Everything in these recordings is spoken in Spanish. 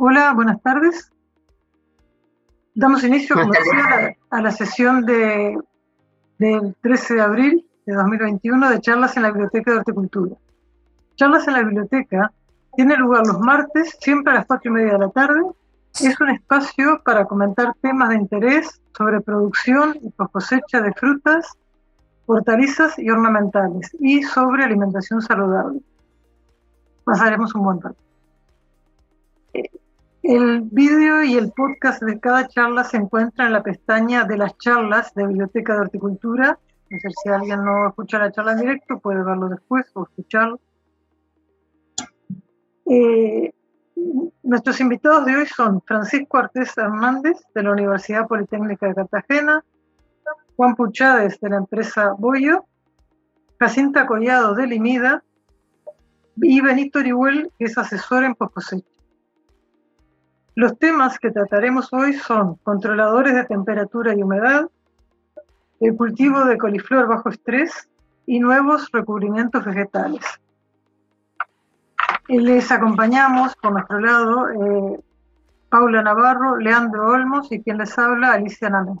Hola, buenas tardes. Damos inicio a, la, sesión de, del 13 de abril de 2021 de charlas en la Biblioteca de Horticultura. Charlas en la Biblioteca tiene lugar los martes, siempre a las cuatro y media de la tarde. Es un espacio para comentar temas de interés sobre producción y cosecha de frutas, hortalizas y ornamentales y sobre alimentación saludable. Pasaremos un buen rato. El vídeo y el podcast de cada charla se encuentran en la pestaña de las charlas de Biblioteca de Horticultura. Sé si alguien no escucha la charla en directo, puede verlo después o escucharlo. Eh, nuestros invitados de hoy son Francisco Artés Hernández, de la Universidad Politécnica de Cartagena, Juan Puchades, de la empresa Boyo, Jacinta Collado, de Limida, y Benito Orihuel, que es asesor en poscosecha. Los temas que trataremos hoy son controladores de temperatura y humedad, el cultivo de coliflor bajo estrés y nuevos recubrimientos vegetales. Les acompañamos por nuestro lado eh, Paula Navarro, Leandro Olmos y quien les habla, Alicia Namé.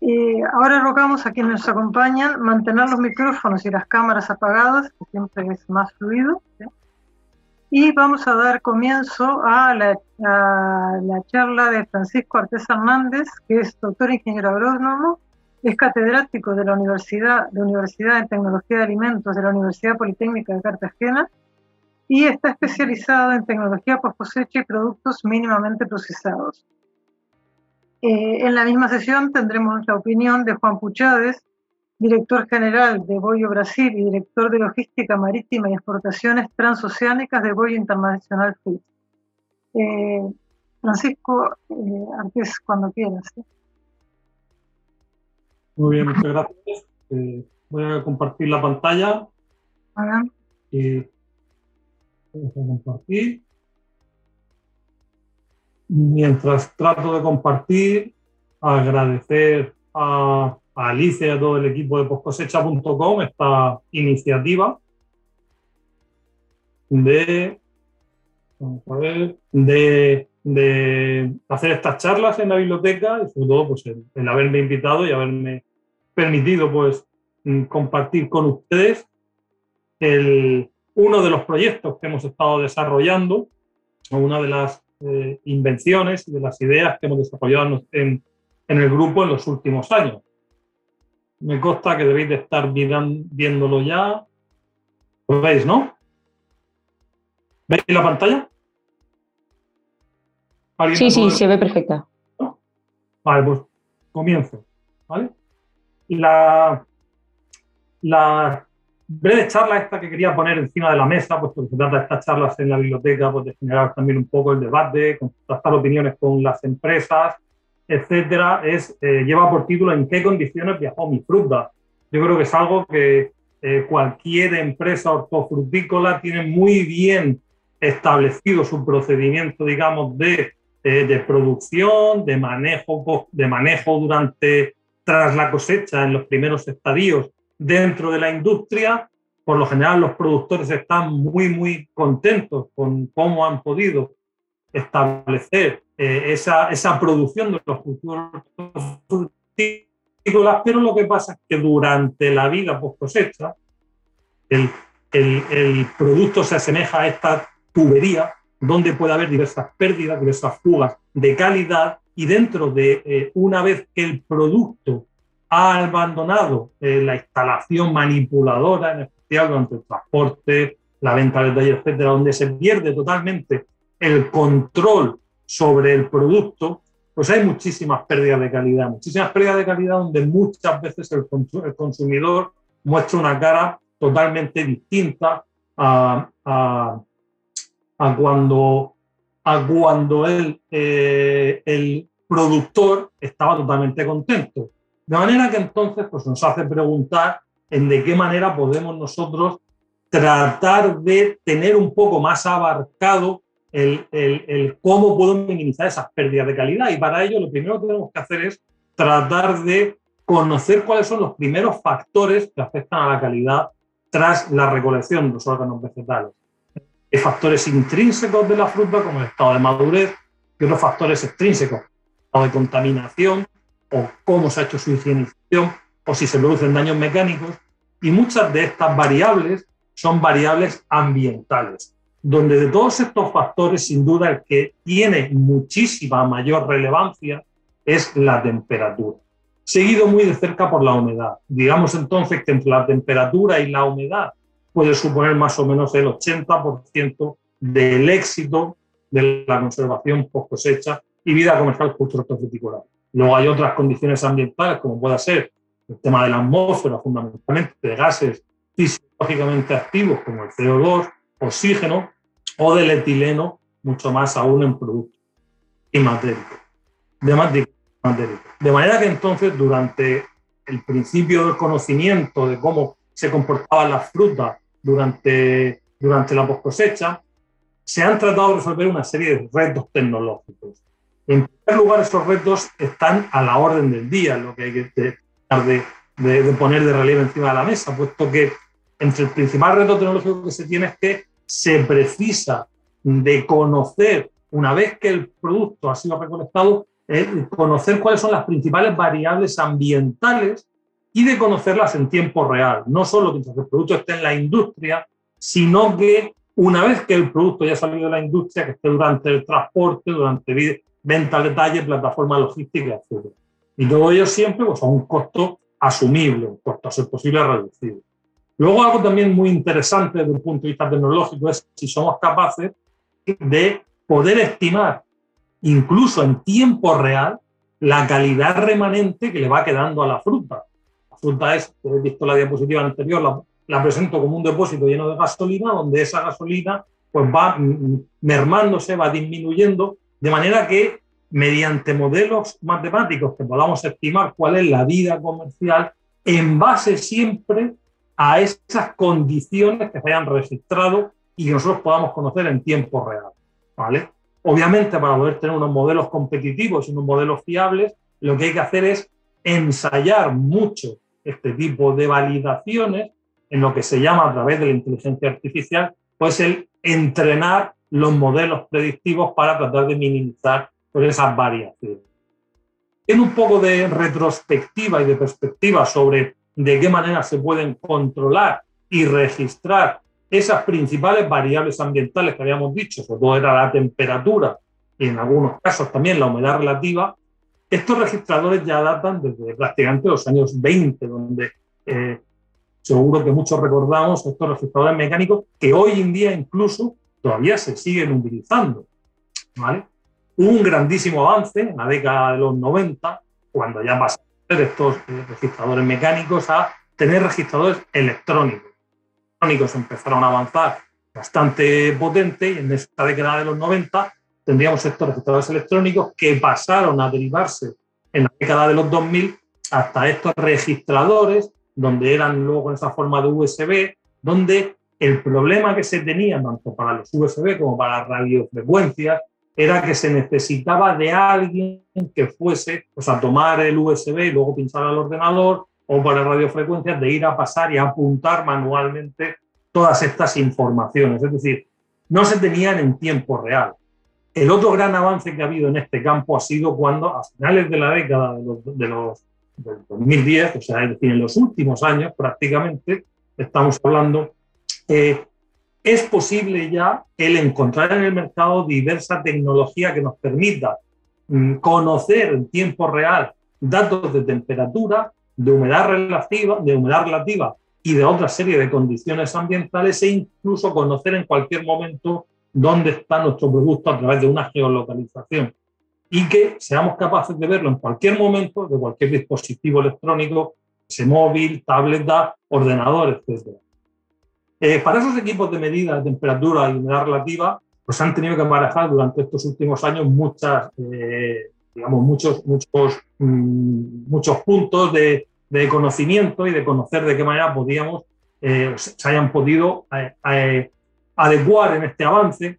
Eh, ahora rogamos a quienes nos acompañan mantener los micrófonos y las cámaras apagadas, que siempre es más fluido. Y vamos a dar comienzo a la, charla de Francisco Artés Hernández, que es doctor ingeniero agrónomo, es catedrático de la Universidad de Universidad de Tecnología de Alimentos de la Universidad Politécnica de Cartagena y está especializado en tecnología post cosecha y productos mínimamente procesados. Eh, en la misma sesión tendremos la opinión de Juan Puchades, director general de Boyo Brasil y director de logística marítima y exportaciones transoceánicas de Boyo Internacional Food. Eh, Francisco, eh, antes cuando quieras. Muy bien, muchas gracias. Eh, voy a compartir la pantalla. voy a compartir. Mientras trato de compartir, agradecer a a Alicia y a todo el equipo de poscosecha.com esta iniciativa de, de, hacer estas charlas en la biblioteca y sobre todo pues, el, haberme invitado y haberme permitido pues, mm, compartir con ustedes el, uno de los proyectos que hemos estado desarrollando, una de las eh, invenciones y de las ideas que hemos desarrollado en, en el grupo en los últimos años. Me consta que debéis de estar viéndolo ya. ¿Lo veis, no? ¿Veis la pantalla? Sí, sí, se ve perfecta. Vale, pues comienzo. ¿vale? La, la breve charla esta que quería poner encima de la mesa, pues porque se trata de estas charlas en la biblioteca, pues de generar también un poco el debate, contrastar opiniones con las empresas, etcétera, es, eh, lleva por título ¿En qué condiciones viajó mi fruta? Yo creo que es algo que eh, cualquier empresa hortofrutícola tiene muy bien establecido su procedimiento, digamos, de, eh, de producción, de manejo, de manejo durante, tras la cosecha, en los primeros estadios dentro de la industria. Por lo general, los productores están muy, muy contentos con cómo han podido establecer eh, esa, esa, producción de los cultivos frutícolas, pero lo que pasa es que durante la vida post cosecha, el, el, producto se asemeja a esta tubería donde puede haber diversas pérdidas, diversas fugas de calidad y dentro de eh, una vez que el producto ha abandonado eh, la instalación manipuladora, en especial durante el transporte, la venta de taller, etcétera, donde se pierde totalmente el control sobre el producto, pues hay muchísimas pérdidas de calidad, muchísimas pérdidas de calidad donde muchas veces el, consumidor muestra una cara totalmente distinta a, cuando, cuando el, eh, el productor estaba totalmente contento. De manera que entonces pues, nos hace preguntar en de qué manera podemos nosotros tratar de tener un poco más abarcado el, cómo puedo minimizar esas pérdidas de calidad. Y para ello lo primero que tenemos que hacer es tratar de conocer cuáles son los primeros factores que afectan a la calidad tras la recolección de los órganos vegetales. Hay factores intrínsecos de la fruta, como el estado de madurez, y otros factores extrínsecos, estado de contaminación, o cómo se ha hecho su higienización, o si se producen daños mecánicos. Y muchas de estas variables son variables ambientales, donde de todos estos factores, sin duda, el que tiene muchísima mayor relevancia es la temperatura, seguido muy de cerca por la humedad. Digamos entonces que entre la temperatura y la humedad puede suponer más o menos el 80% del éxito de la conservación post cosecha y vida comercial viticulada. Luego hay otras condiciones ambientales, como puede ser el tema de la atmósfera, fundamentalmente de gases fisiológicamente activos como el CO2, oxígeno o del etileno, mucho más aún en productos y De, de manera que entonces durante el principio del conocimiento de cómo se comportaban las frutas durante, durante la post cosecha, se han tratado de resolver una serie de retos tecnológicos. En primer lugar, esos retos están a la orden del día, lo que hay que tratar de, de, poner de relieve encima de la mesa, puesto que entre el principal reto tecnológico que se tiene es que se precisa de conocer, una vez que el producto ha sido recolectado, eh, conocer cuáles son las principales variables ambientales y de conocerlas en tiempo real. No solo mientras el producto esté en la industria, sino que una vez que el producto ya salido de la industria, que esté durante el transporte, durante venta al detalle, plataforma logística, etc. Y todo ello siempre pues, a un costo asumible, un costo a ser posible reducido. Luego algo también muy interesante desde un punto de vista tecnológico es si somos capaces de poder estimar, incluso en tiempo real, la calidad remanente que le va quedando a la fruta. Fruta es, he visto la diapositiva anterior, la, la, presento como un depósito lleno de gasolina, donde esa gasolina pues va mermándose, va disminuyendo, de manera que mediante modelos matemáticos que podamos estimar cuál es la vida comercial en base siempre a esas condiciones que se hayan registrado y que nosotros podamos conocer en tiempo real. ¿vale? Obviamente, para poder tener unos modelos competitivos y unos modelos fiables, lo que hay que hacer es ensayar mucho este tipo de validaciones en lo que se llama a través de la inteligencia artificial, pues el entrenar los modelos predictivos para tratar de minimizar pues, esas variaciones. En un poco de retrospectiva y de perspectiva sobre de qué manera se pueden controlar y registrar esas principales variables ambientales que habíamos dicho, sobre todo era la temperatura y en algunos casos también la humedad relativa, estos registradores ya datan desde prácticamente los años 20, donde eh, seguro que muchos recordamos estos registradores mecánicos que hoy en día incluso todavía se siguen utilizando. ¿vale? Un grandísimo avance en la década de los 90, cuando ya pasaron de estos registradores mecánicos a tener registradores electrónicos. Los electrónicos empezaron a avanzar bastante potente y en esta década de los 90 tendríamos estos registradores electrónicos que pasaron a derivarse en la década de los 2000 hasta estos registradores, donde eran luego en esa forma de USB, donde el problema que se tenía tanto para los USB como para las radiofrecuencias era que se necesitaba de alguien que fuese pues, a tomar el USB y luego pinchar al ordenador o para radiofrecuencias de ir a pasar y apuntar manualmente todas estas informaciones. Es decir, no se tenían en tiempo real. El otro gran avance que ha habido en este campo ha sido cuando a finales de la década de los, del 2010, o sea, en los últimos años prácticamente, estamos hablando, eh, es posible ya el encontrar en el mercado diversa tecnología que nos permita mm, conocer en tiempo real datos de temperatura, de humedad relativa, de humedad relativa y de otra serie de condiciones ambientales e incluso conocer en cualquier momento dónde está nuestro producto a través de una geolocalización y que seamos capaces de verlo en cualquier momento, de cualquier dispositivo electrónico, móvil, tableta, ordenador, etc. Eh, para esos equipos de medida de temperatura y humedad relativa, pues han tenido que manejar durante estos últimos años muchas, eh, digamos, muchos, muchos, mm, muchos puntos de, de, conocimiento y de conocer de qué manera podíamos, eh, se hayan podido adecuar en este avance.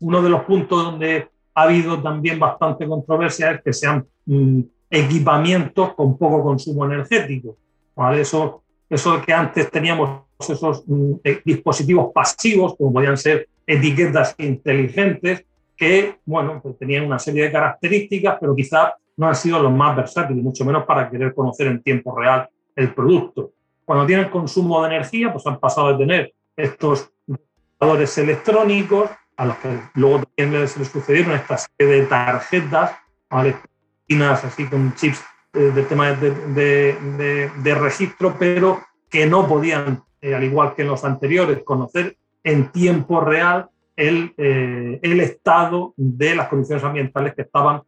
Uno de los puntos donde ha habido también bastante controversia es que sean mm, equipamientos con poco consumo energético. ¿vale? Eso, eso que antes teníamos esos mm, eh, dispositivos pasivos, como podían ser etiquetas inteligentes que, bueno, pues tenían una serie de características, pero quizás no han sido los más versátiles, mucho menos para querer conocer en tiempo real el producto. Cuando tienen consumo de energía, pues han pasado de tener estos computadores electrónicos, a los que luego también les, sucedieron esta serie de tarjetas, así con chips eh, de tema de, registro, pero que no podían, eh, al igual que en los anteriores, conocer en tiempo real el, eh, el estado de las condiciones ambientales que estaban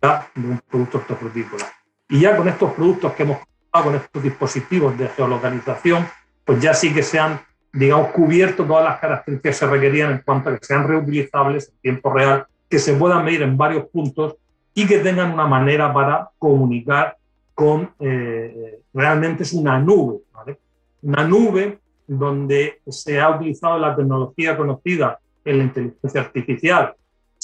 de un producto hortofrutícola. Y ya con estos productos que hemos con estos dispositivos de geolocalización, pues ya sí que se han, digamos, cubierto todas las características que se requerían en cuanto a que sean reutilizables en tiempo real, que se puedan medir en varios puntos y que tengan una manera para comunicar con, eh, realmente es una nube, Una nube donde se ha utilizado la tecnología conocida en la inteligencia artificial,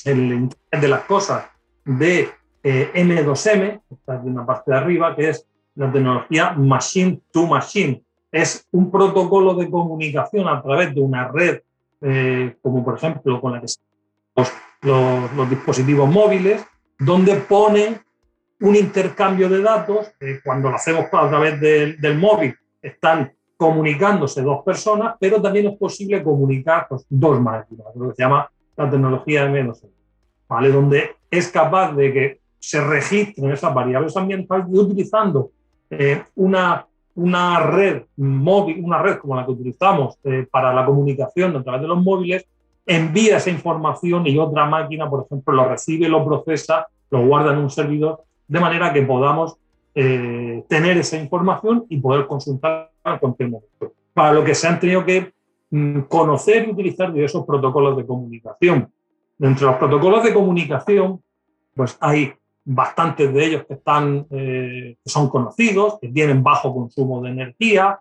en el Internet de las cosas, de eh, M2M, está en la parte de arriba, que es la tecnología Machine to Machine. Es un protocolo de comunicación a través de una red, eh, como por ejemplo con la que los, los, dispositivos móviles, donde pone un intercambio de datos. cuando lo hacemos a través del móvil, están comunicándose dos personas, pero también es posible comunicar pues, dos máquinas, lo que se llama la tecnología de m ¿vale? donde es capaz de que se registren esas variables ambientales y utilizando eh, una, una red móvil, una red como la que utilizamos eh, para la comunicación a través de los móviles, envía esa información y otra máquina, por ejemplo, lo recibe, lo procesa, lo guarda en un servidor, de manera que podamos eh, tener esa información y poder consultarla en cualquier momento. Para lo que se han tenido que mm, conocer y utilizar diversos protocolos de comunicación. Dentro de los protocolos de comunicación, pues hay bastantes de ellos que, están, eh, que son conocidos, que tienen bajo consumo de energía,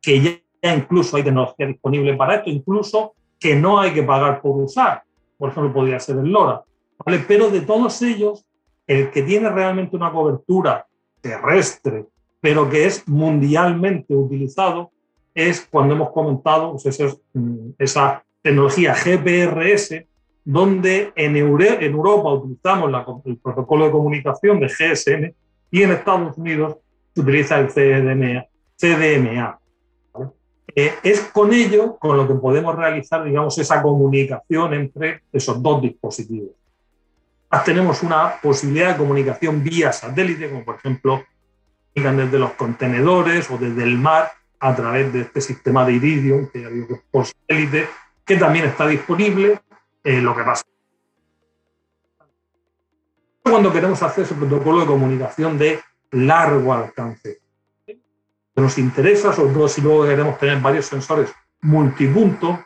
que ya, incluso hay tecnología disponible para esto, incluso que no hay que pagar por usar. Por ejemplo, podría ser el LoRa. ¿vale? Pero de todos ellos, el que tiene realmente una cobertura terrestre, pero que es mundialmente utilizado, es cuando hemos comentado pues mm, esa tecnología GPRS, donde en, en Europa utilizamos el protocolo de comunicación de GSM y en Estados Unidos se utiliza el CDMA. CDMA eh, es con ello con lo que podemos realizar, digamos, esa comunicación entre esos dos dispositivos. Tenemos una posibilidad de comunicación vía satélite, como por ejemplo desde los contenedores o desde el mar a través de este sistema de Iridium, que ya digo que por satélite, que también está disponible eh, lo que pasa. Cuando queremos hacer ese protocolo de comunicación de largo alcance, nos interesa, sobre todo si luego queremos tener varios sensores multipunto,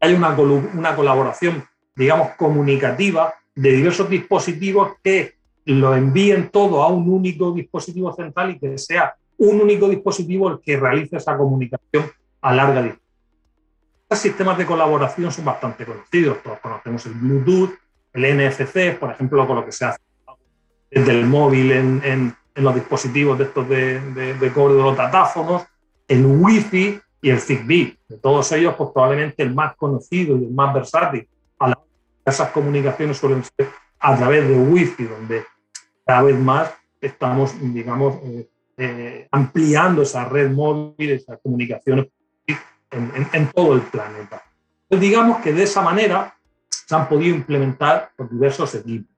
hay una, una colaboración, digamos, comunicativa de diversos dispositivos que lo envíen todo a un único dispositivo central y que sea un único dispositivo el que realice esa comunicación a larga distancia. Estos sistemas de colaboración son bastante conocidos. Todos conocemos el Bluetooth, el NFC, por ejemplo, con lo que se hace desde el móvil en, los dispositivos de estos de, de, cobro de los datáfonos, el Wi-Fi y el Zigbee. De todos ellos, pues probablemente el más conocido y el más versátil a esas comunicaciones suelen ser a través de Wi-Fi, donde cada vez más estamos, digamos, eh, eh, ampliando esa red móvil, esas comunicaciones en, todo el planeta. Pues digamos que de esa manera se han podido implementar diversos equipos.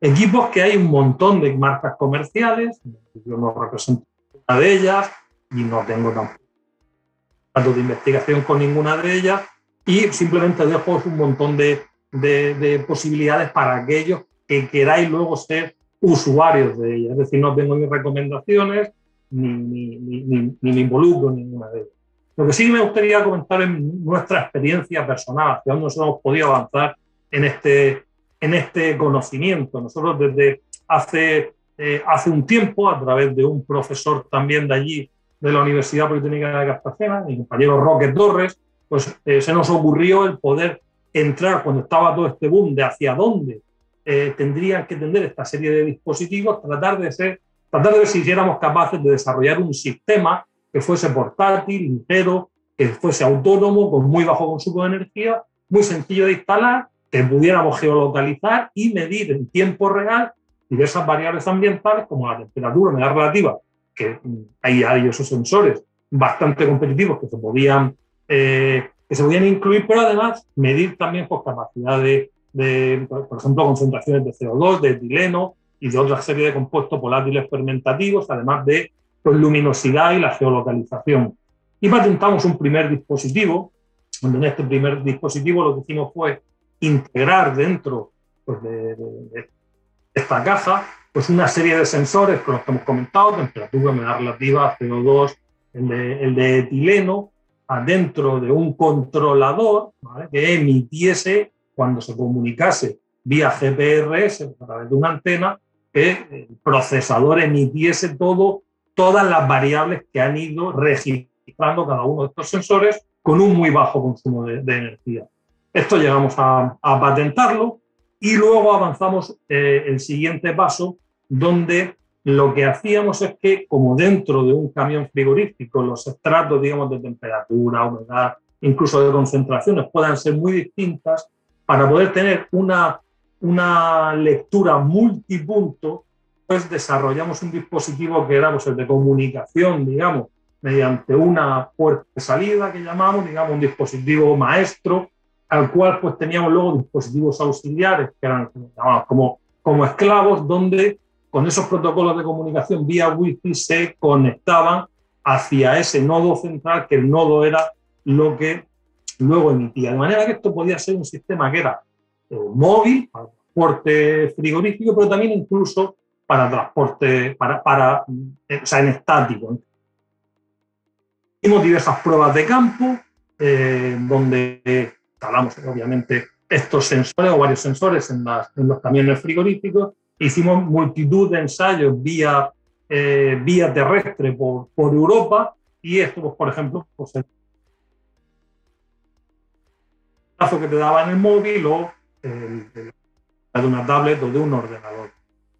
Equipos que hay un montón de marcas comerciales, yo no represento una de ellas y no tengo tampoco datos de investigación con ninguna de ellas y simplemente dejo un montón de, de, posibilidades para aquellos que queráis luego ser usuarios de ellas. Es decir, no tengo ni recomendaciones ni, ni, ni, ni me involucro en ninguna de ellas. Lo que sí me gustaría comentar en nuestra experiencia personal, hacia dónde nosotros hemos podido avanzar en este, en este conocimiento. Nosotros desde hace, eh, hace un tiempo, a través de un profesor también de allí, de la Universidad Politécnica de Cartagena, mi compañero Roque Torres, pues eh, se nos ocurrió el poder entrar cuando estaba todo este boom de hacia dónde eh, tendrían que tener esta serie de dispositivos, tratar de, ser, tratar de ver si hiciéramos capaces de desarrollar un sistema que fuese portátil, ligero, que fuese autónomo, con muy bajo consumo de energía, muy sencillo de instalar, que pudiéramos geolocalizar y medir en tiempo real diversas variables ambientales como la temperatura, humedad relativa, que mm, ahí hay esos sensores bastante competitivos que se podían, eh, que se podían incluir, pero además medir también por pues, capacidad de, por ejemplo, concentraciones de CO2, de etileno y de otra serie de compuestos volátiles fermentativos, además de pues, luminosidad y la geolocalización. Y patentamos un primer dispositivo, donde en este primer dispositivo lo que hicimos fue integrar dentro pues, de, esta caja pues, una serie de sensores con los que hemos comentado, temperatura, humedad relativa, CO2, el de, el de etileno, adentro de un controlador que emitiese cuando se comunicase vía GPRS a través de una antena, que el procesador emitiese todo, todas las variables que han ido registrando cada uno de estos sensores con un muy bajo consumo de, energía. Esto llegamos a, patentarlo y luego avanzamos eh, el siguiente paso, donde lo que hacíamos es que, como dentro de un camión frigorífico, los estratos, digamos, de temperatura, humedad, incluso de concentraciones puedan ser muy distintas, para poder tener una, una lectura multipunto, pues desarrollamos un dispositivo que era pues, el de comunicación, digamos, mediante una puerta de salida que llamamos, digamos, un dispositivo maestro, al cual pues teníamos luego dispositivos auxiliares, que eran como, como esclavos, donde con esos protocolos de comunicación vía Wi-Fi se conectaban hacia ese nodo central, que el nodo era lo que luego emitía. De manera que esto podía ser un sistema que era eh, móvil, para transporte frigorífico, pero también incluso para transporte, para, para eh, o sea, en estático. Hicimos diversas pruebas de campo, eh, donde instalamos obviamente estos sensores o varios sensores en, en los camiones frigoríficos Hicimos multitud de ensayos vía, eh, vía terrestre por, por, Europa y esto, pues, por ejemplo, pues, el plazo que te daba en el móvil o de una tablet o de un ordenador.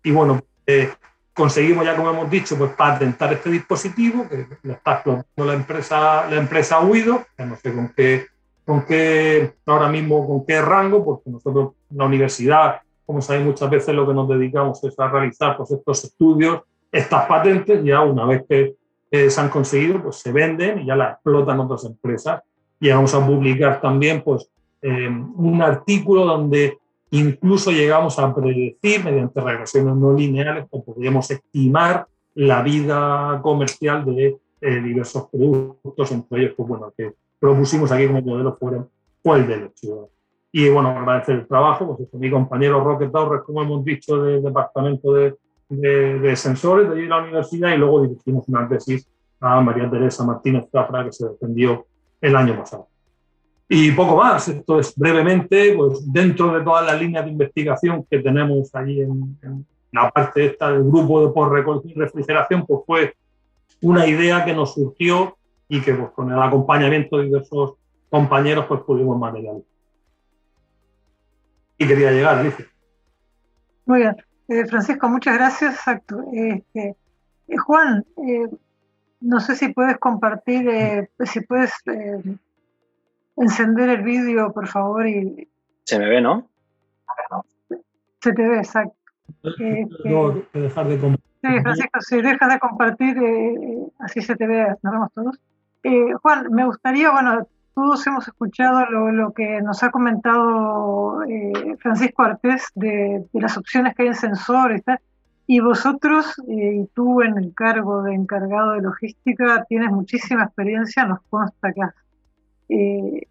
Y bueno, eh, conseguimos ya, como hemos dicho, pues patentar este dispositivo que lo está explotando la empresa, la empresa Uido, que no sé con qué, con qué, ahora mismo con qué rango, porque nosotros, la universidad, como sabéis, muchas veces lo que nos dedicamos es a realizar pues, estos estudios, estas patentes, ya una vez que se han conseguido, pues se venden y ya las explotan otras empresas. Y vamos a publicar también pues, eh, un artículo donde incluso llegamos a predecir mediante regresiones no lineales o podríamos estimar la vida comercial de eh, diversos productos, entre ellos, pues bueno, que propusimos aquí como modelo fue, fue el de leche. Y bueno, agradecer el trabajo, pues mi compañero Roque Torres, como hemos dicho, del Departamento de, de, Sensores de allí la universidad, y luego dirigimos una tesis a María Teresa Martínez Zafra, que se defendió el año pasado. Y poco más, esto es brevemente, pues dentro de todas las líneas de investigación que tenemos ahí en, la parte esta del grupo de por y refrigeración, pues fue una idea que nos surgió y que pues, con el acompañamiento de diversos compañeros pues pudimos materializar y quería llegar, Alicia. Muy bien. Eh, Francisco, muchas gracias. Exacto. Este, eh, Juan, eh, no sé si puedes compartir, si puedes encender el vídeo, por favor. Y... Se me ve, ¿no? Se te ve, exacto. No, dejar de compartir. Sí, Francisco, si dejas de compartir, así se te ve, nos vemos todos. Juan, me gustaría, bueno, todos hemos escuchado lo, que nos ha comentado eh, Francisco Artés de, las opciones que hay en sensores y vosotros eh, y tú en el cargo de encargado de logística tienes muchísima experiencia, nos consta que, eh,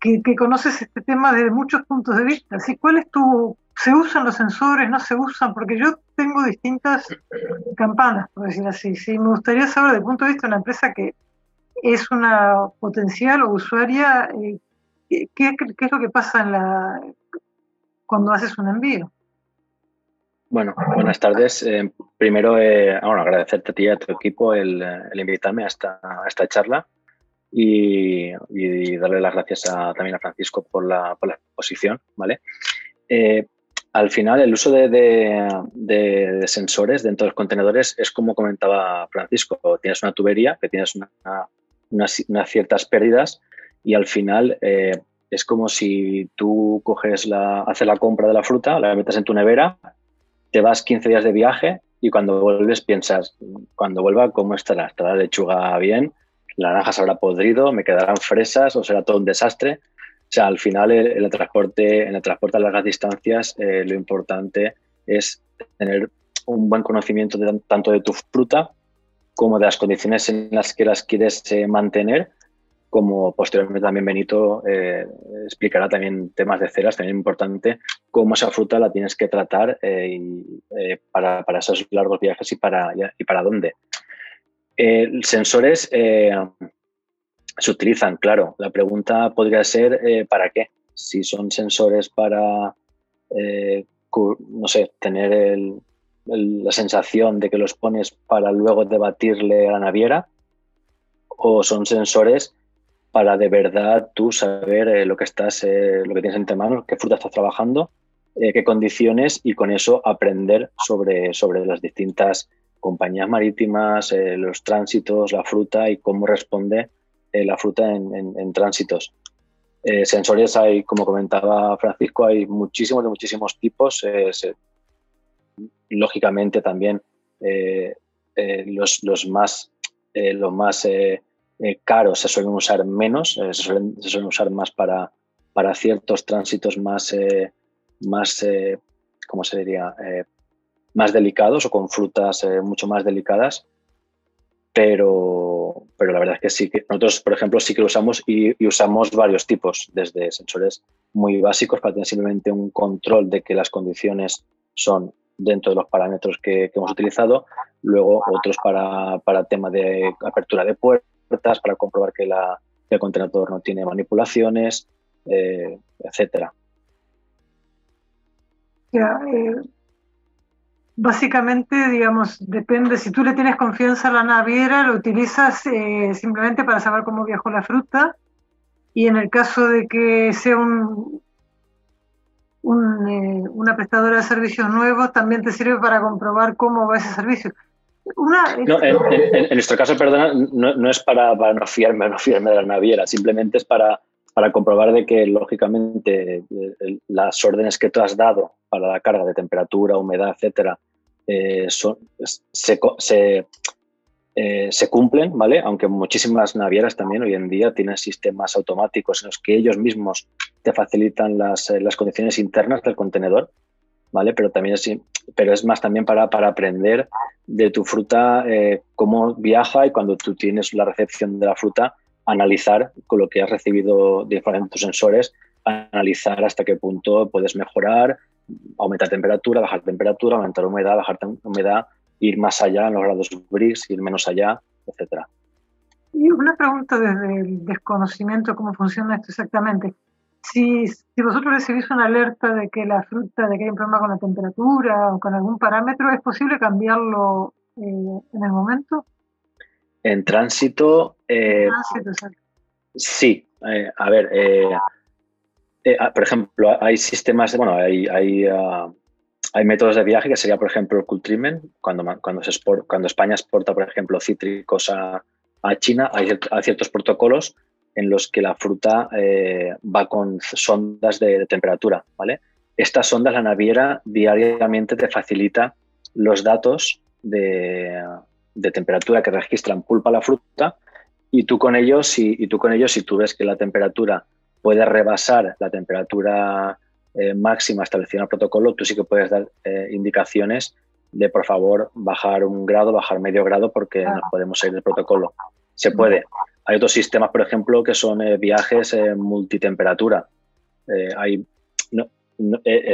que, conoces este tema desde muchos puntos de vista. ¿sí? ¿Cuál es tu... ¿Se usan los sensores? ¿No se usan? Porque yo tengo distintas campanas, por decir así. ¿sí? Me gustaría saber, desde el punto de vista de una empresa que es una potencial o usuaria, eh, ¿qué, es lo que pasa en la, cuando haces un envío? Bueno, buenas tardes. Eh, primero, eh, bueno, agradecerte a ti y a tu equipo el, invitarme a esta, esta charla y, darle las gracias también a Francisco por la, por la exposición. ¿vale? al final, el uso de, de, sensores dentro de los contenedores es como comentaba Francisco. Tienes una tubería que tienes una, unas, ciertas pérdidas y al final eh, es como si tú coges la, haces la compra de la fruta, la metes en tu nevera, te vas 15 días de viaje y cuando vuelves piensas, cuando vuelva, ¿cómo estará? ¿Estará la lechuga bien? ¿La naranja se habrá podrido? ¿Me quedarán fresas o será todo un desastre? O sea, al final en el transporte, en el transporte a largas distancias, eh, lo importante es tener un buen conocimiento tanto de tu fruta como de las condiciones en las que las quieres eh, mantener, como posteriormente también Benito eh, explicará también temas de ceras, también importante, cómo esa fruta la tienes que tratar para, para, esos largos viajes y para, y para dónde. sensores se utilizan, claro. La pregunta podría ser eh, ¿para qué? Si son sensores para, eh, no sé, tener la sensación de que los pones para luego debatirle a la naviera, o son sensores para de verdad tú saber eh, lo que estás, lo que tienes entre manos, qué fruta estás trabajando, qué condiciones y con eso aprender sobre, sobre las distintas compañías marítimas, los tránsitos, la fruta y cómo responde eh, la fruta en, tránsitos. Eh, sensores hay, como comentaba Francisco, hay muchísimos de muchísimos tipos. Eh, lógicamente también los, más, los más caros se suelen usar menos, se suelen, usar más para, para ciertos tránsitos más, más ¿cómo se diría? más delicados o con frutas mucho más delicadas pero, pero la verdad es que sí nosotros, por ejemplo, sí que lo usamos y, usamos varios tipos, desde sensores muy básicos para tener simplemente un control de que las condiciones son dentro de los parámetros que, hemos utilizado, luego otros para, para tema de apertura de puertas, para comprobar que, el contenedor no tiene manipulaciones, eh, etcétera. Eh, Básicamente, digamos, depende, si tú le tienes confianza a la naviera, lo utilizas eh, simplemente para saber cómo viajó la fruta. Y en el caso de que sea un, eh, una prestadora de servicios nuevos, también te sirve para comprobar cómo va ese servicio. en, nuestro caso, perdona, no, es para, para, no fiarme no fiarme de la naviera, simplemente es para, para comprobar de que, lógicamente, las órdenes que tú has dado para la carga de temperatura, humedad, etcétera, eh, son, se, eh, se, cumplen, ¿vale? Aunque muchísimas navieras también hoy en día tienen sistemas automáticos en los que ellos mismos te facilitan las, eh, las condiciones internas del contenedor, ¿vale? Pero también es, pero es más también para, para aprender de tu fruta cómo viaja y cuando tú tienes la recepción de la fruta, analizar con lo que has recibido de diferentes sensores, analizar hasta qué punto puedes mejorar, aumentar temperatura, bajar temperatura, aumentar humedad, bajar humedad, ir más allá en los grados Briggs, ir menos allá, etcétera. Y una pregunta desde el desconocimiento de cómo funciona esto exactamente. Si, si vosotros recibís una alerta de que la fruta, de que hay un problema con la temperatura o con algún parámetro, ¿es posible cambiarlo eh, en el momento? En tránsito, eh, sí. Eh, a ver, eh, ah, por ejemplo, hay sistemas, bueno, hay, hay, ah, hay, métodos de viaje que sería, por ejemplo, el cool treatment, cuando, cuando, se cuando España exporta, por ejemplo, cítricos a, a China, hay, ciertos protocolos en los que la fruta eh, va con sondas de, temperatura, ¿vale? Estas sondas, la naviera diariamente te facilita los datos de, de temperatura que registran pulpa la fruta y tú con ellos, y tú con ellos, si tú ves que la temperatura puede rebasar la temperatura eh, máxima establecida en el protocolo, tú sí que puedes dar eh, indicaciones de por favor bajar un grado, bajar medio grado porque no podemos salir del protocolo. Se puede. Hay otros sistemas, por ejemplo, que son eh, viajes multitemperatura. hay,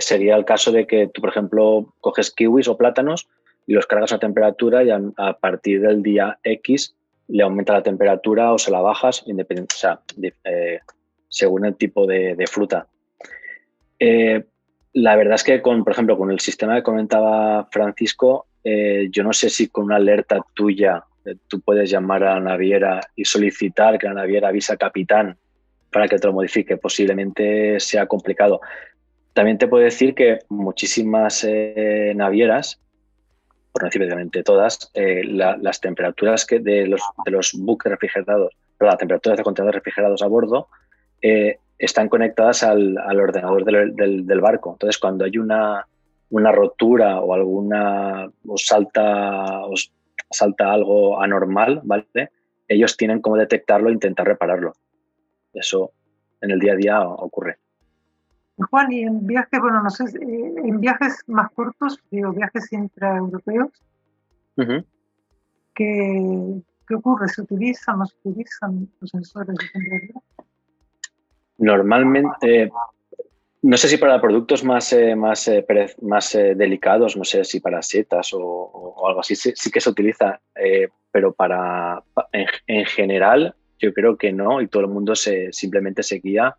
sería el caso de que tú, por ejemplo, coges kiwis o plátanos y los cargas a temperatura y a, partir del día X le aumenta la temperatura o se la bajas, independiente, o sea, según el tipo de, fruta. Eh, la verdad es que, con, por ejemplo, con el sistema que comentaba Francisco, eh, yo no sé si con una alerta tuya eh, tú puedes llamar a la naviera y solicitar que la naviera avise al capitán para que te lo modifique. Posiblemente sea complicado. También te puedo decir que muchísimas navieras, por no decir todas, las temperaturas que de los, de los buques refrigerados las temperaturas de contenedores refrigerados a bordo eh, están conectadas al, ordenador del, barco. Entonces, cuando hay una, una rotura o alguna o salta, o salta algo anormal, ¿vale? Ellos tienen cómo detectarlo e intentar repararlo. Eso en el día a día ocurre. Juan, y en viajes, bueno, no sé, eh, en viajes más cortos, digo, viajes intraeuropeos, ¿qué, ocurre? ¿Se utilizan, no se utilizan los sensores de Normalmente, no sé si para productos más, eh, más, eh, más delicados, no sé si para setas o, algo así, sí, que se utiliza, pero para en, general yo creo que no y todo el mundo se, simplemente se guía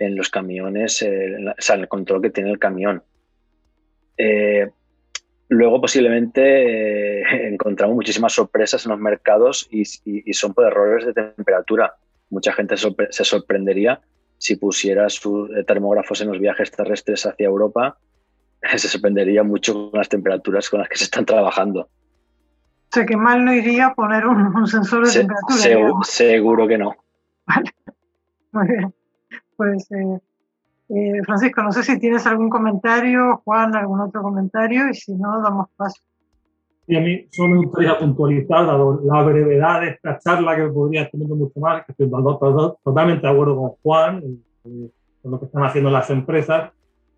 en los camiones, eh, o sea, en el control que tiene el camión. Eh, luego posiblemente eh, encontramos muchísimas sorpresas en los mercados y, son por errores de temperatura. Mucha gente se sorprendería si pusiera sus termógrafos en los viajes terrestres hacia Europa, se sorprendería mucho con las temperaturas con las que se están trabajando. O sea que mal no iría poner un, sensor de temperatura. seguro que no. Vale. Muy bien pues eh, eh, Francisco, no sé si tienes algún comentario, Juan, algún otro comentario, y si no, damos paso. Y a mí solo me gustaría puntualizar, dado la brevedad de esta charla que podría tener mucho más, que estoy totalmente de acuerdo con Juan, eh, con lo que están haciendo las empresas,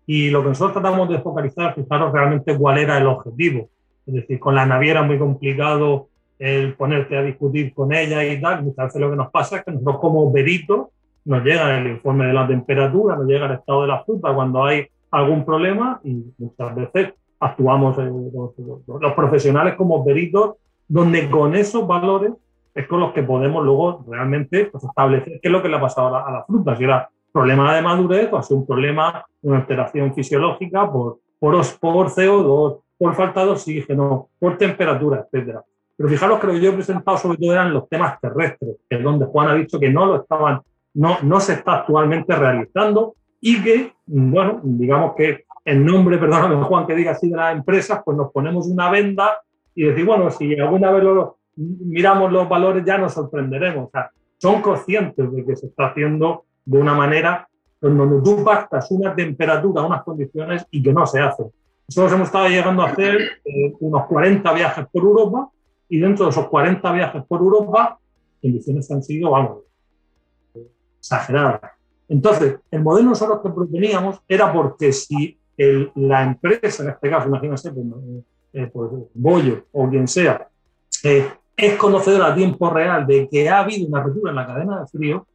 y lo que nosotros tratamos de focalizar, fijaros realmente cuál era el objetivo. Es decir, con la naviera es muy complicado el ponerte a discutir con ella y tal. Muchas veces lo que nos pasa es que nosotros como peritos nos llega el informe de la temperatura, nos llega el estado de la fruta cuando hay algún problema y muchas veces actuamos los, profesionales como peritos, donde con esos valores es con los que podemos luego realmente pues, establecer qué es lo que le ha pasado a la, fruta, si era problema de madurez o ha sido un problema, una alteración fisiológica por, por, por CO2, por falta de oxígeno, por temperatura, etcétera. Pero fijaros que lo que yo he presentado sobre todo eran los temas terrestres, que es donde Juan ha dicho que no lo estaban no, no se está actualmente realizando y que, bueno, digamos que en nombre, perdóname Juan que diga así, de las empresas, pues nos ponemos una venda y decir, bueno, si alguna vez miramos los valores ya nos sorprenderemos. O sea, son conscientes de que se está haciendo de una manera en donde tú pactas una temperatura, unas condiciones y que no se hace. Nosotros hemos estado llegando a hacer eh, unos 40 viajes por Europa y dentro de esos 40 viajes por Europa, condiciones han sido, vamos, exagerada. Entonces, el modelo nosotros que proponíamos era porque si la empresa, en este caso, imagínense, pues, eh, pues, Bollo o quien sea, eh, es conocedora a tiempo real de que ha habido una ruptura en la cadena de frío,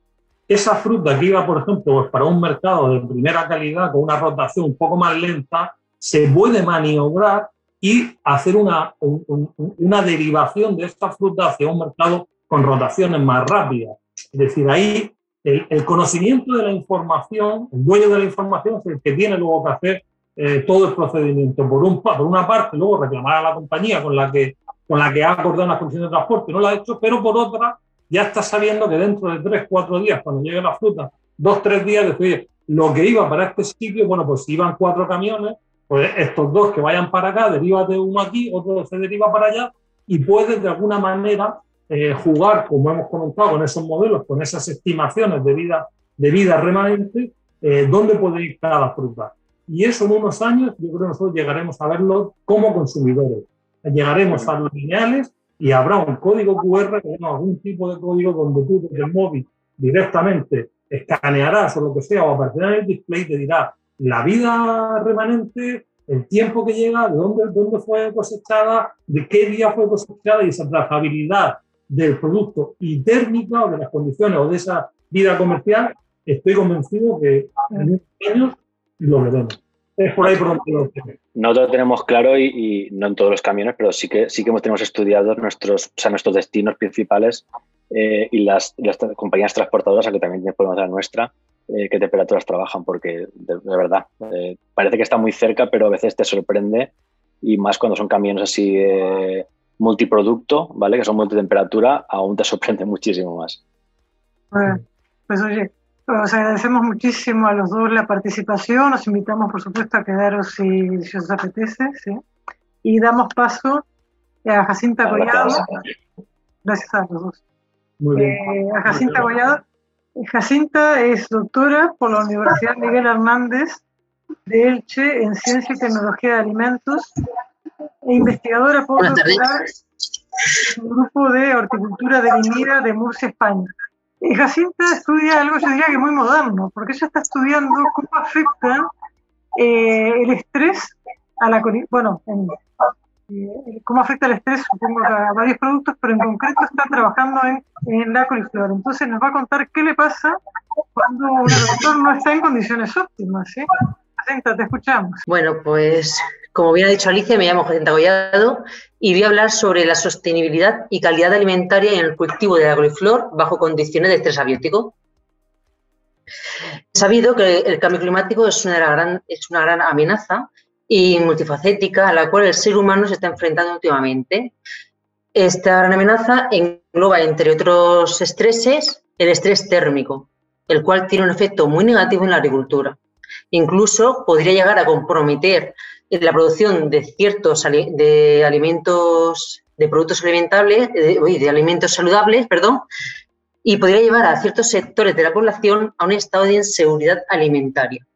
esa fruta que iba, por ejemplo, pues, para un mercado de primera calidad con una rotación un poco más lenta, se puede maniobrar y hacer una, una derivación de esta fruta hacia un mercado con rotaciones más rápidas. Es decir, ahí el, conocimiento de la información, el dueño de la información es el que tiene luego que hacer eh, todo el procedimiento. Por, un, por una parte, luego reclamar a la compañía con la que, con la que ha acordado las condiciones de transporte, no lo ha hecho, pero por otra, ya está sabiendo que dentro de tres, cuatro días, cuando llegue la fruta, dos, tres días, decir, lo que iba para este sitio, bueno, pues si iban cuatro camiones, pues estos dos que vayan para acá, de uno aquí, otro se deriva para allá, y puedes de alguna manera eh, jugar, como hemos comentado, con esos modelos, con esas estimaciones de vida, de vida remanente, eh, dónde puede ir cada fruta. Y eso en unos años, yo creo que nosotros llegaremos a verlo como consumidores. Llegaremos a los lineales y habrá un código QR, algún tipo de código donde tú desde el móvil directamente escanearás o lo que sea, o aparecerá en el display y te dirá la vida remanente, el tiempo que llega, de dónde, dónde fue cosechada, de qué día fue cosechada y esa trazabilidad del producto y térmica o de las condiciones o de esa vida comercial, estoy convencido que en unos años lo veremos. Es por ahí por donde lo Nosotros lo tenemos claro y, no en todos los camiones, pero sí que sí que hemos tenemos estudiado nuestros, o sea, nuestros destinos principales eh, y las, las, compañías transportadoras, a que también podemos dar nuestra, eh, qué temperaturas trabajan, porque de, verdad eh, parece que está muy cerca, pero a veces te sorprende y más cuando son camiones así multiproducto, ¿vale? Que son multitemperatura, aún te sorprende muchísimo más. pues oye, os agradecemos muchísimo a los dos la participación, os invitamos por supuesto a quedaros si, si os apetece, ¿sí? Y damos paso a Jacinta Collado. Gracias a los dos. Muy bien. eh, a Jacinta Goyado. Jacinta es doctora por la Universidad Miguel Hernández de Elche en Ciencia y Tecnología de Alimentos e investigadora en un grupo de horticultura de Vinira de Murcia, España. Y Jacinta estudia algo, yo diría que muy moderno, porque ella está estudiando cómo afecta eh, el estrés a la bueno, en- eh, cómo afecta el estrés, supongo, a varios productos, pero en concreto está trabajando en, la coliflor. Entonces nos va a contar qué le pasa cuando un agricultor no está en condiciones óptimas. ¿sí? Bueno, pues como bien ha dicho Alicia, me llamo Jacinta Gollado y voy a hablar sobre la sostenibilidad y calidad alimentaria en el cultivo de la coliflor bajo condiciones de estrés abiótico. Sabido que el cambio climático es una, gran, es una gran amenaza y multifacética a la cual el ser humano se está enfrentando últimamente. Esta gran amenaza engloba, entre otros estreses, el estrés térmico, el cual tiene un efecto muy negativo en la agricultura. Incluso podría llegar a comprometer la producción de ciertos de alimentos, de productos alimentables, de, uy, de alimentos saludables, perdón, y podría llevar a ciertos sectores de la población a un estado de inseguridad alimentaria.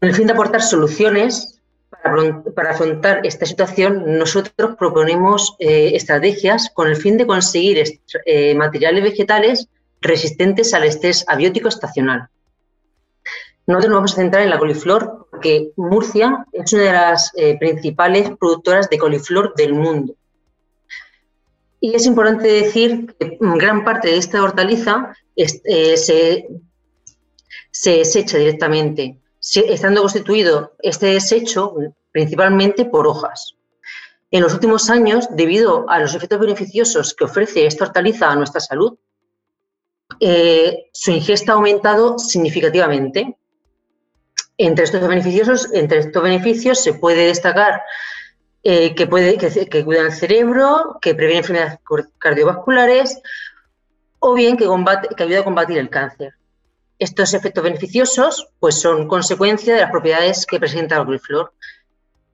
Con el fin de aportar soluciones para, afron- para afrontar esta situación, nosotros proponemos eh, estrategias con el fin de conseguir eh, materiales vegetales resistentes al estrés abiótico estacional. Nosotros nos vamos a centrar en la coliflor porque Murcia es una de las eh, principales productoras de coliflor del mundo. Y es importante decir que gran parte de esta hortaliza eh, se, se desecha directamente, estando constituido este desecho principalmente por hojas. En los últimos años, debido a los efectos beneficiosos que ofrece esta hortaliza a nuestra salud, eh, su ingesta ha aumentado significativamente. Entre estos beneficios, entre estos beneficios se puede destacar eh, que, puede, que, que cuida el cerebro, que previene enfermedades cardiovasculares o bien que, ayuda a combatir el cáncer. Estos efectos beneficiosos pues, son consecuencia de las propiedades que presenta la coliflor.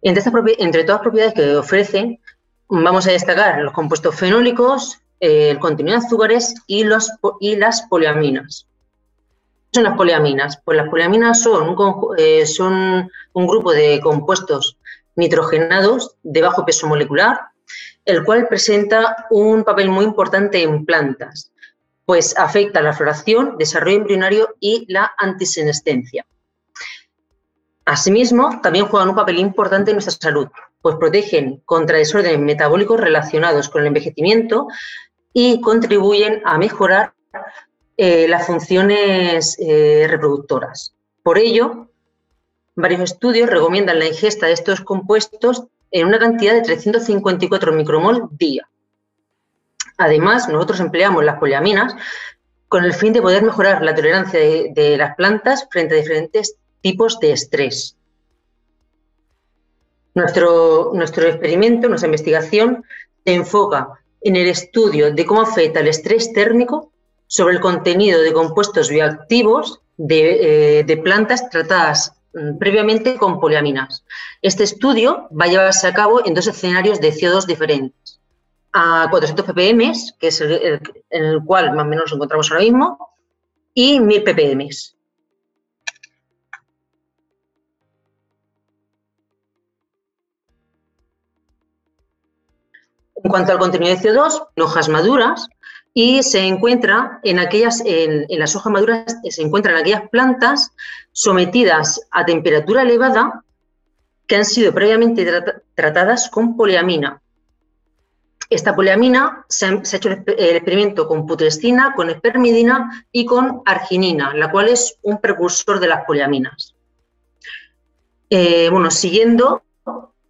Entre, todas las propiedades que ofrecen, vamos a destacar los compuestos fenólicos, eh, el contenido de azúcares y las poliaminas. ¿Qué son las poliaminas? Pues las poliaminas son un, eh, son un grupo de compuestos nitrogenados de bajo peso molecular, el cual presenta un papel muy importante en plantas, pues afecta la floración, desarrollo embrionario y la antisenescencia. Asimismo, también juegan un papel importante en nuestra salud, pues protegen contra desórdenes metabólicos relacionados con el envejecimiento y contribuyen a mejorar eh, las funciones eh, reproductoras. Por ello, varios estudios recomiendan la ingesta de estos compuestos en una cantidad de 354 micromol día. Además, nosotros empleamos las poliaminas con el fin de poder mejorar la tolerancia de, de las plantas frente a diferentes tipos de estrés. Nuestro, nuestro experimento, nuestra investigación, se enfoca en el estudio de cómo afecta el estrés térmico sobre el contenido de compuestos bioactivos de, eh, plantas tratadas mm, previamente con poliaminas. Este estudio va a llevarse a cabo en dos escenarios de CO2 diferentes. A 400 ppm, que es el, el cual más o menos nos encontramos ahora mismo, y 1000 ppm. En cuanto al contenido de CO2, en hojas maduras y se encuentra en aquellas, en, en las hojas maduras se encuentran aquellas plantas sometidas a temperatura elevada que han sido previamente trata- tratadas con poliamina. Esta poliamina se ha, hecho el experimento con putrescina, con espermidina y con arginina, la cual es un precursor de las poliaminas. Eh, bueno, siguiendo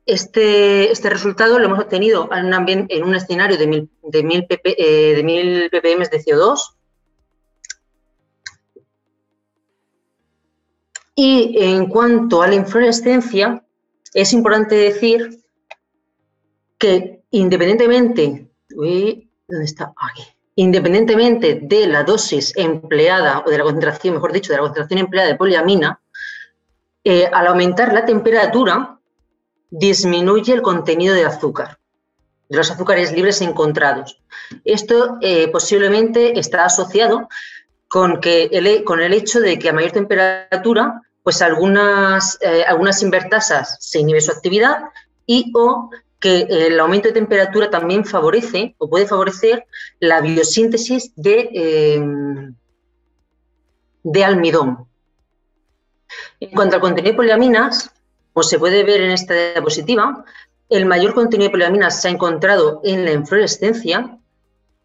este, este resultado lo hemos obtenido en un, escenario de 1000 de 1000 pp, eh, 1000 ppm de CO2 y en cuanto a la inflorescencia, es importante decir que independientemente. Aquí. Independientemente de la dosis empleada, o de la concentración, mejor dicho, de la concentración empleada de poliamina, eh, al aumentar la temperatura, disminuye el contenido de azúcar. de los azúcares libres encontrados. Esto eh, posiblemente está asociado con, que el, con el hecho de que a mayor temperatura, pues algunas, eh, algunas invertasas se inhibe su actividad y o que el aumento de temperatura también favorece o puede favorecer la biosíntesis de, eh, de almidón. En cuanto al contenido de poliaminas, como se puede ver en esta diapositiva, el mayor contenido de poliaminas se ha encontrado en la inflorescencia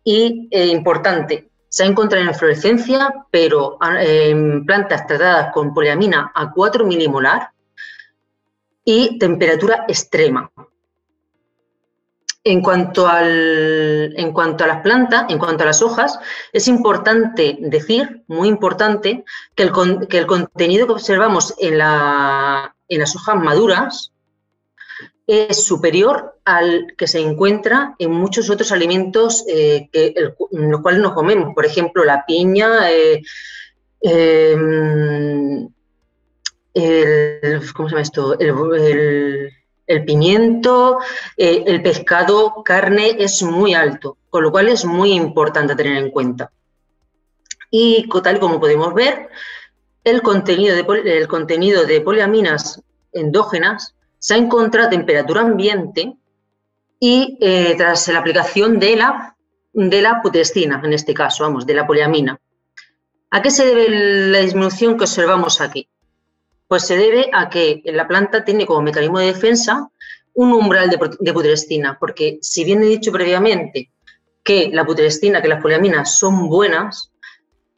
y, eh, importante, se ha encontrado en la inflorescencia, pero ah, en plantas tratadas con poliamina a 4 milimolar y temperatura extrema. En cuanto, al, en cuanto a las plantas, en cuanto a las hojas, es importante decir, muy importante, que el, que el contenido que observamos en, la, en las hojas maduras es superior al que se encuentra en muchos otros alimentos eh, que, los cuales nos comemos, por ejemplo, la piña, eh, em, el, ¿cómo se llama esto? El, pimiento, eh, el pescado, carne es muy alto, con lo cual es muy importante tener en cuenta. Y tal como podemos ver, el contenido de, el contenido de poliaminas endógenas se ha encontrado a temperatura ambiente y eh, tras la aplicación de la, de la putrescina, en este caso, vamos, de la poliamina. ¿A qué se debe la disminución que observamos aquí? Pues se debe a que la planta tiene como mecanismo de defensa un umbral de, de putrescina, porque si bien he dicho previamente que la putrescina, que las poliaminas son buenas,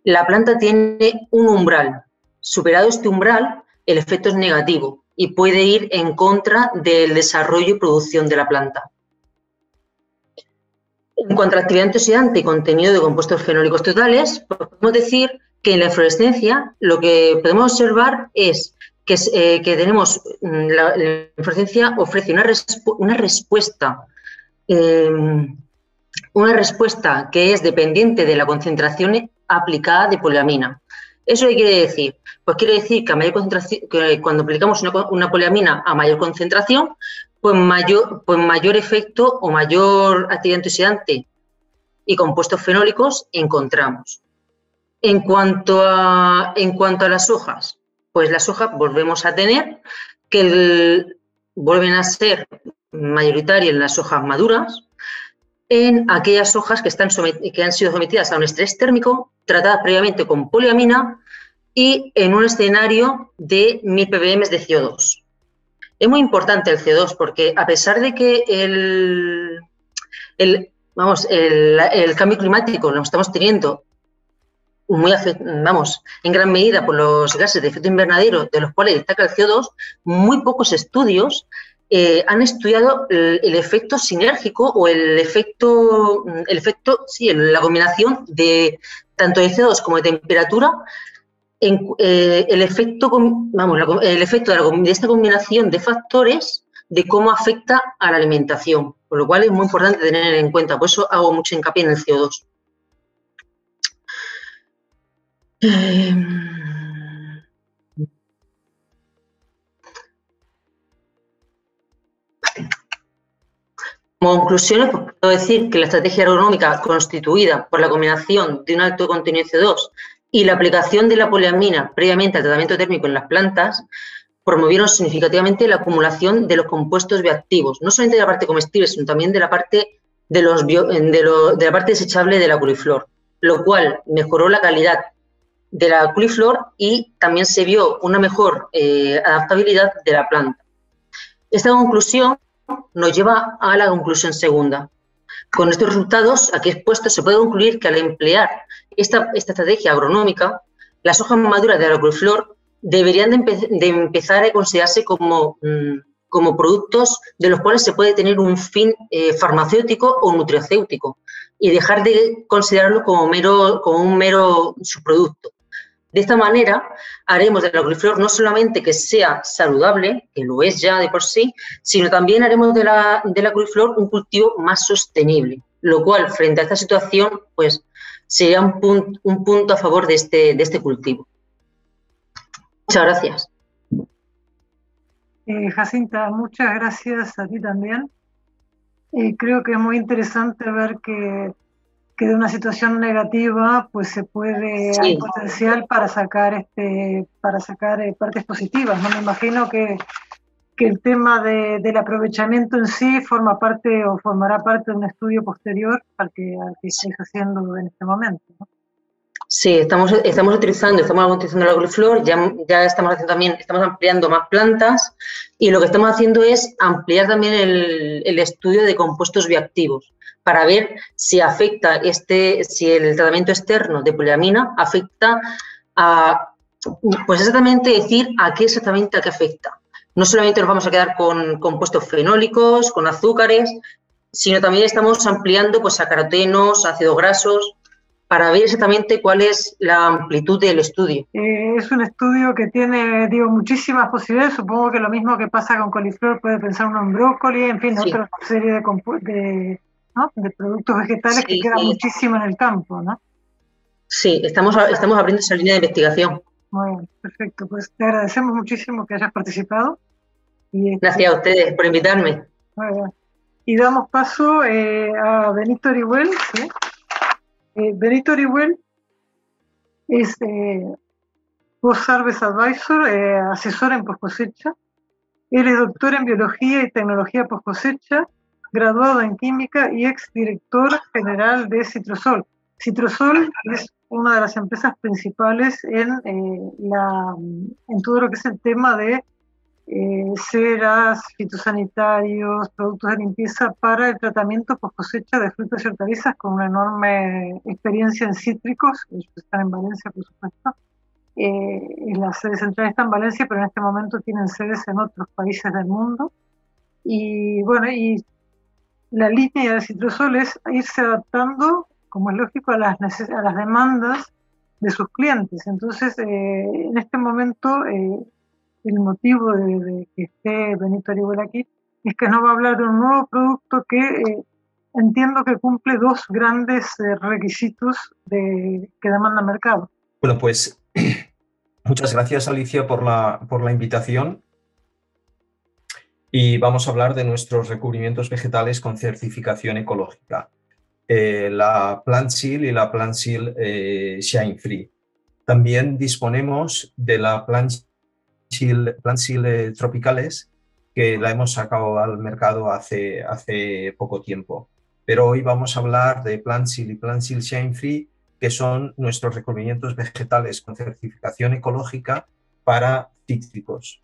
la planta tiene un umbral. Superado este umbral, el efecto es negativo, y puede ir en contra del desarrollo y producción de la planta. En cuanto a la actividad antioxidante y contenido de compuestos fenólicos totales, podemos decir que en la inflorescencia lo que podemos observar es que, eh, tenemos, mm, la, inflorescencia ofrece una, una respuesta, em, una respuesta que es dependiente de la concentración aplicada de poliamina. ¿Eso qué quiere decir? Pues quiere decir que, a mayor concentración, que cuando aplicamos una, poliamina a mayor concentración, pues mayor, pues mayor efecto o mayor actividad antioxidante y compuestos fenólicos encontramos. En cuanto a, en cuanto a las hojas, pues las hojas volvemos a tener que vuelven a ser mayoritarias en las hojas maduras, en aquellas hojas que, están que han sido sometidas a un estrés térmico, tratadas previamente con poliamina y en un escenario de 1000 ppm de CO2. Es muy importante el CO2 porque a pesar de que el, vamos, el, cambio climático lo estamos teniendo muy, vamos, en gran medida por los gases de efecto invernadero de los cuales destaca el CO2, muy pocos estudios eh, han estudiado el, efecto sinérgico o el efecto, el efecto, sí, la combinación de tanto de CO2 como de temperatura, eh, el efecto, vamos, el efecto de, esta combinación de factores de cómo afecta a la alimentación, por lo cual es muy importante tener en cuenta, por eso hago mucho hincapié en el CO2. Como conclusiones, pues, puedo decir que la estrategia agronómica constituida por la combinación de un alto contenido de CO2 y la aplicación de la poliamina previamente al tratamiento térmico en las plantas promovieron significativamente la acumulación de los compuestos bioactivos, no solamente de la parte comestible, sino también de la parte, de la parte desechable de la culiflor, lo cual mejoró la calidad de la culiflor y también se vio una mejor eh, adaptabilidad de la planta. Esta conclusión nos lleva a la conclusión segunda. Con estos resultados aquí expuestos se puede concluir que al emplear esta, estrategia agronómica, las hojas maduras de la agroculiflor deberían de, empezar a considerarse como, mm, como, productos de los cuales se puede tener un fin eh, farmacéutico o nutracéutico y dejar de considerarlo como, mero, como un mero subproducto. De esta manera, haremos de la coliflor no solamente que sea saludable, que lo es ya de por sí, sino también haremos de la, de un cultivo más sostenible, lo cual, frente a esta situación, pues sería un, un punto a favor de este, de este cultivo. Muchas gracias. Eh, Jacinta, muchas gracias a ti también. Y creo que es muy interesante ver que, que de una situación negativa pues se puede, hay potencial para sacar, este, para sacar eh, partes positivas. No me imagino que, que el tema de, del aprovechamiento en sí forma parte o formará parte de un estudio posterior al que, al que estáis haciendo en este momento. ¿no? Sí, estamos, estamos utilizando, estamos utilizando la agroflor, ya, ya estamos haciendo también, estamos ampliando más plantas y lo que estamos haciendo es ampliar también el, el, estudio de compuestos bioactivos para ver si afecta este, si el tratamiento externo de poliamina afecta a, pues exactamente decir a qué exactamente a qué afecta. No solamente nos vamos a quedar con compuestos fenólicos, con azúcares, sino también estamos ampliando pues a carotenos, ácidos grasos, para ver exactamente cuál es la amplitud del estudio. Eh, es un estudio que tiene, digo, muchísimas posibilidades. Supongo que lo mismo que pasa con coliflor puede pensar uno en brócoli, en fin, sí. otra serie de, de, ¿no? de productos vegetales sí, que quedan sí. muchísimo en el campo, ¿no? Sí, estamos, estamos abriendo esa línea de investigación. Muy bien, perfecto. Pues te agradecemos muchísimo que hayas participado. Y, Gracias a ustedes por invitarme. Muy bien. Y damos paso eh, a Benito Orihuel, ¿sí? Eh, Benito Orihuel es eh, Post Service Advisor, eh, asesor en post cosecha. Él es doctor en biología y tecnología post cosecha, graduado en química y ex director general de Citrosol. Citrosol es una de las empresas principales en, eh, la, en todo lo que es el tema de eh, ceras, fitosanitarios, productos de limpieza para el tratamiento post cosecha de frutas y hortalizas con una enorme experiencia en cítricos, ellos están en Valencia por supuesto, eh, la sede central está en Valencia, pero en este momento tienen sedes en otros países del mundo. Y bueno, y la línea de Citrosol es irse adaptando, como es lógico, a las, a las demandas de sus clientes. Entonces, eh, en este momento, eh, el motivo de, que esté Benito Arihuel aquí es que nos va a hablar de un nuevo producto que eh, entiendo que cumple dos grandes eh, requisitos de, que demanda el mercado. Bueno, pues muchas gracias Alicia por la, por la invitación. Y vamos a hablar de nuestros recubrimientos vegetales con certificación ecológica. Eh, la Plant Seal y la Plant Seal eh, Shine Free. También disponemos de la Plant Plant Seal tropicales que la hemos sacado al mercado hace, hace poco tiempo. Pero hoy vamos a hablar de Plant Seal y Plant Seal Shine Free, que son nuestros recubrimientos vegetales con certificación ecológica para cítricos.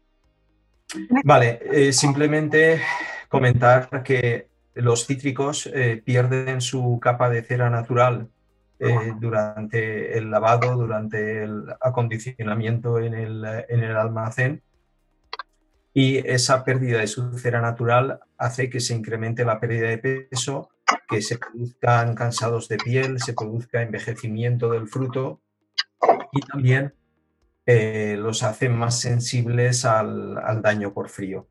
Vale, eh, simplemente comentar que los cítricos eh, pierden su capa de cera natural eh, durante el lavado, durante el acondicionamiento en el, en el, almacén. Y esa pérdida de su cera natural hace que se incremente la pérdida de peso, que se produzcan cansados de piel, se produzca envejecimiento del fruto y también eh, los hace más sensibles al, al daño por frío.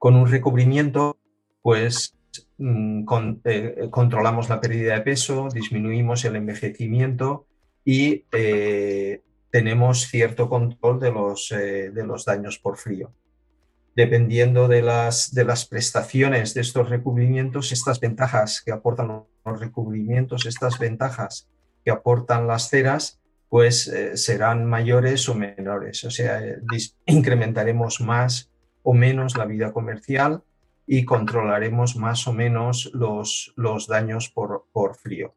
Con un recubrimiento, pues Mm, eh, controlamos la pérdida de peso, disminuimos el envejecimiento y eh, tenemos cierto control de los, de los daños por frío. Dependiendo de las, de las prestaciones de estos recubrimientos, estas ventajas que aportan los recubrimientos, estas ventajas que aportan las ceras, pues serán mayores o menores. O sea, incrementaremos más o menos la vida comercial y controlaremos más o menos los, los daños por, por frío.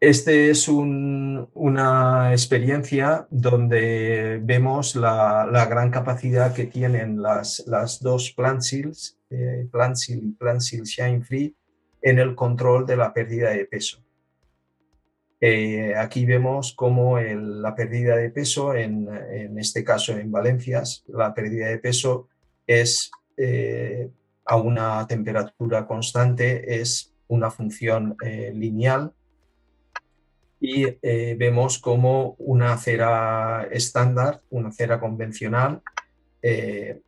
Este es un, una experiencia donde vemos la, la, gran capacidad que tienen las, las dos plant seals, eh, y plant seal shine free, en el control de la pérdida de peso. Eh, aquí vemos cómo la pérdida de peso, en, en, este caso en Valencias, la pérdida de peso es eh, a una temperatura constante, es una función eh, lineal y vemos como una cera estándar, una cera convencional, en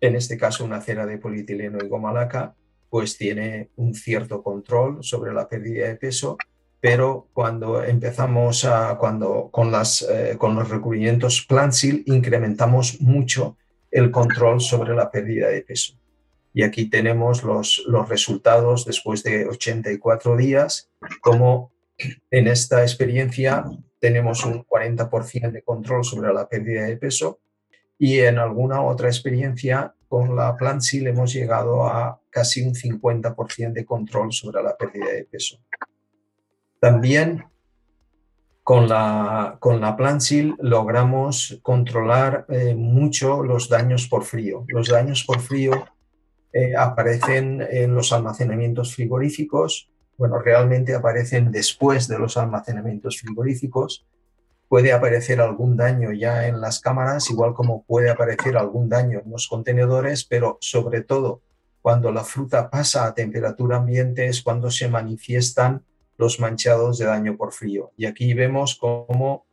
este caso una cera de polietileno y goma laca, pues tiene un cierto control sobre la pérdida de peso pero cuando empezamos a, cuando con, las, eh, con los recubrimientos Plansil incrementamos mucho el control sobre la pérdida de peso. Y aquí tenemos los, los resultados después de 84 días, como en esta experiencia tenemos un 40% de control sobre la pérdida de peso y en alguna otra experiencia con la Plansil hemos llegado a casi un 50% de control sobre la pérdida de peso. También con la, con la Plansil logramos controlar eh, mucho los daños por frío. Los daños por frío eh, aparecen en los almacenamientos frigoríficos, bueno, realmente aparecen después de los almacenamientos frigoríficos. Puede aparecer algún daño ya en las cámaras, igual como puede aparecer algún daño en los contenedores, pero sobre todo cuando la fruta pasa a temperatura ambiente es cuando se manifiestan los manchados de daño por frío. Y aquí vemos cómo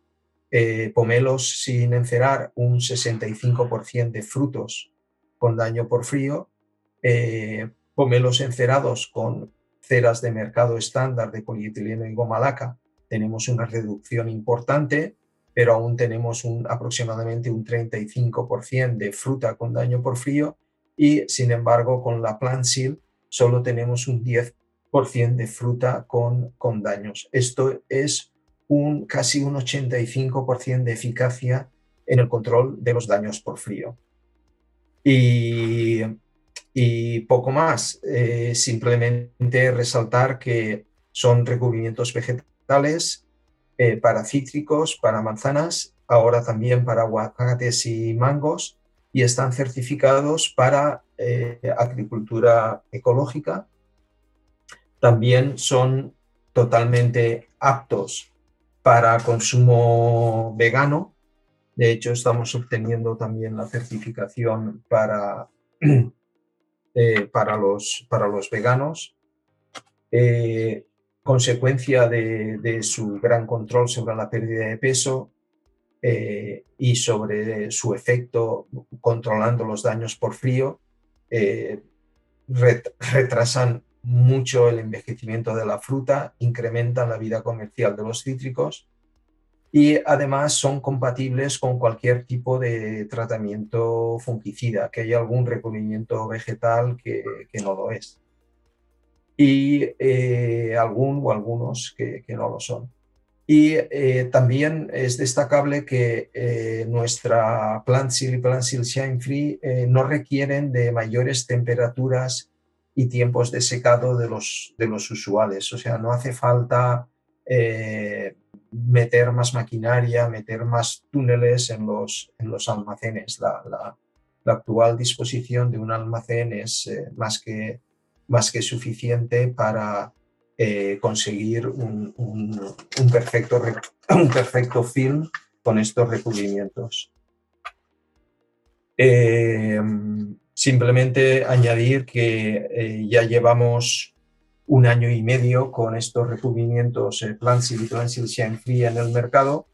eh, pomelos sin encerar, un 65% de frutos con daño por frío, eh, pomelos encerados con ceras de mercado estándar de polietileno y goma laca, tenemos una reducción importante, pero aún tenemos aproximadamente un 35% de fruta con daño por frío y sin embargo con la Plant Seal solo tenemos un 10% de fruta con, con daños. Esto es un, casi un 85% de eficacia en el control de los daños por frío. Y y poco más. Eh, simplemente resaltar que son recubrimientos vegetales eh, para cítricos, para manzanas, ahora también para aguacates y mangos, y están certificados para eh, agricultura ecológica. También son totalmente aptos para consumo vegano. De hecho, estamos obteniendo también la certificación para Eh, para, los, para los veganos, consecuencia de, su gran control sobre la pérdida de peso eh, y sobre su efecto controlando los daños por frío, retrasan mucho el envejecimiento de la fruta, incrementan la vida comercial de los cítricos y además son compatibles con cualquier tipo de tratamiento fungicida, que haya algún recubrimiento vegetal que, no lo es. Y eh, algún o algunos que, no lo son. Y eh, también es destacable que eh, nuestra Plant Seal y Plant Seal Shine Free no requieren de mayores temperaturas y tiempos de secado de los, de los usuales. O sea, no hace falta meter más maquinaria, meter más túneles en los, en los almacenes. La, la, actual disposición de un almacén es eh, más, que, más que suficiente para eh, conseguir un, un, perfecto, un perfecto film con estos recubrimientos. Eh, simplemente añadir que ya llevamos un año y medio con estos recubrimientos eh, Plansil y Plansil Shine Free en el mercado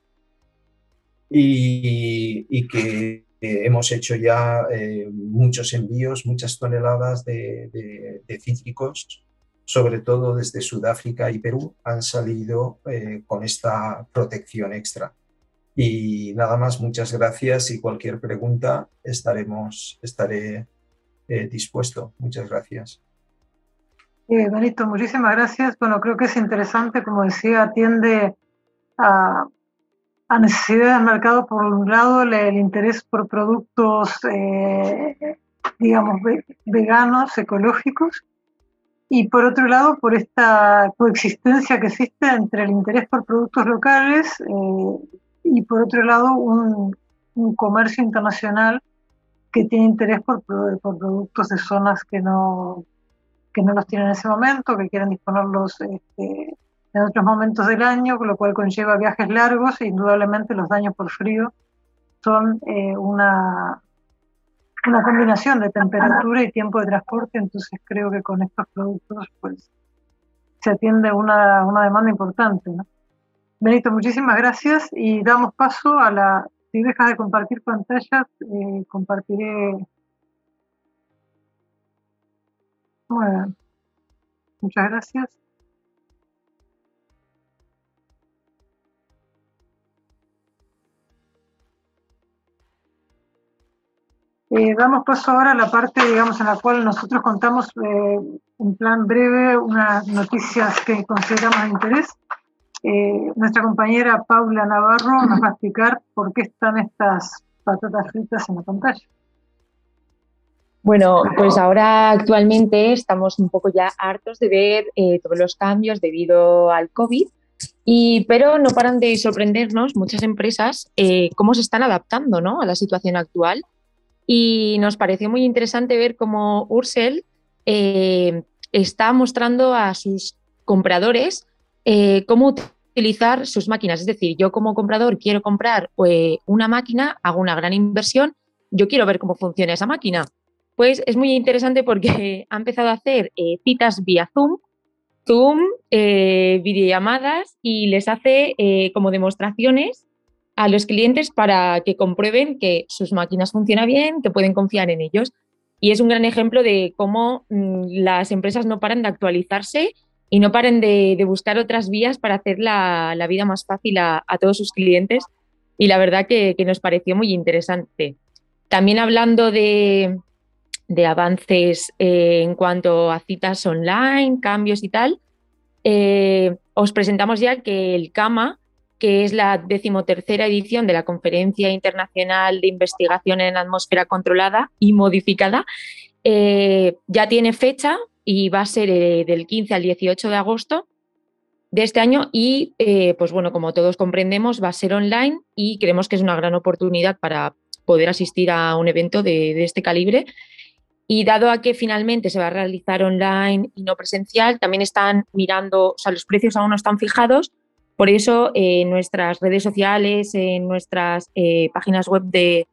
y, que eh, hemos hecho ya eh, muchos envíos, muchas toneladas de, cítricos, sobre todo desde Sudáfrica y Perú, han salido con esta protección extra. Y nada más, muchas gracias y cualquier pregunta estaremos, estaré dispuesto. Muchas gracias. Eh, Benito, muchísimas gracias. Bueno, creo que es interesante, como decía, atiende a, necesidades del mercado, por un lado, el, interés por productos, eh, digamos, veganos, ecológicos, y por otro lado, por esta coexistencia que existe entre el interés por productos locales eh, y por otro lado, un, comercio internacional que tiene interés por, por productos de zonas que no que no los tienen en ese momento, que quieren disponerlos este, en otros momentos del año, lo cual conlleva viajes largos e indudablemente los daños por frío son eh, una, una combinación de temperatura y tiempo de transporte, entonces creo que con estos productos pues se atiende una, una demanda importante. ¿no? Benito, muchísimas gracias y damos paso a la, si dejas de compartir pantallas, eh, compartiré Bueno, muchas gracias. Eh, damos paso ahora a la parte, digamos, en la cual nosotros contamos eh, en plan breve unas noticias que consideramos de interés. Eh, nuestra compañera Paula Navarro nos va a explicar por qué están estas patatas fritas en la pantalla. Bueno, pues ahora actualmente estamos un poco ya hartos de ver todos los cambios debido al COVID, y, pero no paran de sorprendernos muchas empresas cómo se están adaptando ¿no? a la situación actual y nos pareció muy interesante ver cómo Ursel eh, está mostrando a sus compradores eh, cómo utilizar sus máquinas. Es decir, yo como comprador quiero comprar eh, una máquina, hago una gran inversión, yo quiero ver cómo funciona esa máquina. Pues es muy interesante porque ha empezado a hacer citas vía Zoom, Zoom, videollamadas y les hace como demostraciones a los clientes para que comprueben que sus máquinas funcionan bien, que pueden confiar en ellos. Y es un gran ejemplo de cómo mm, las empresas no paran de actualizarse y no paran de, buscar otras vías para hacer la, vida más fácil a, todos sus clientes. Y la verdad que, nos pareció muy interesante. También hablando de, avances eh, en cuanto a citas online, cambios y tal, eh, os presentamos ya que el CAMA, que es la decimotercera edición de la Conferencia Internacional de Investigación en Atmósfera Controlada y Modificada. Eh, ya tiene fecha y va a ser eh, del 15 al 18 de agosto de este año y, eh, pues bueno, como todos comprendemos, va a ser online y creemos que es una gran oportunidad para poder asistir a un evento de, de este calibre. Y dado a que finalmente se va a realizar online y no presencial, también están mirando, o sea, los precios aún no están fijados, por eso, en nuestras redes sociales, en nuestras eh, páginas web de,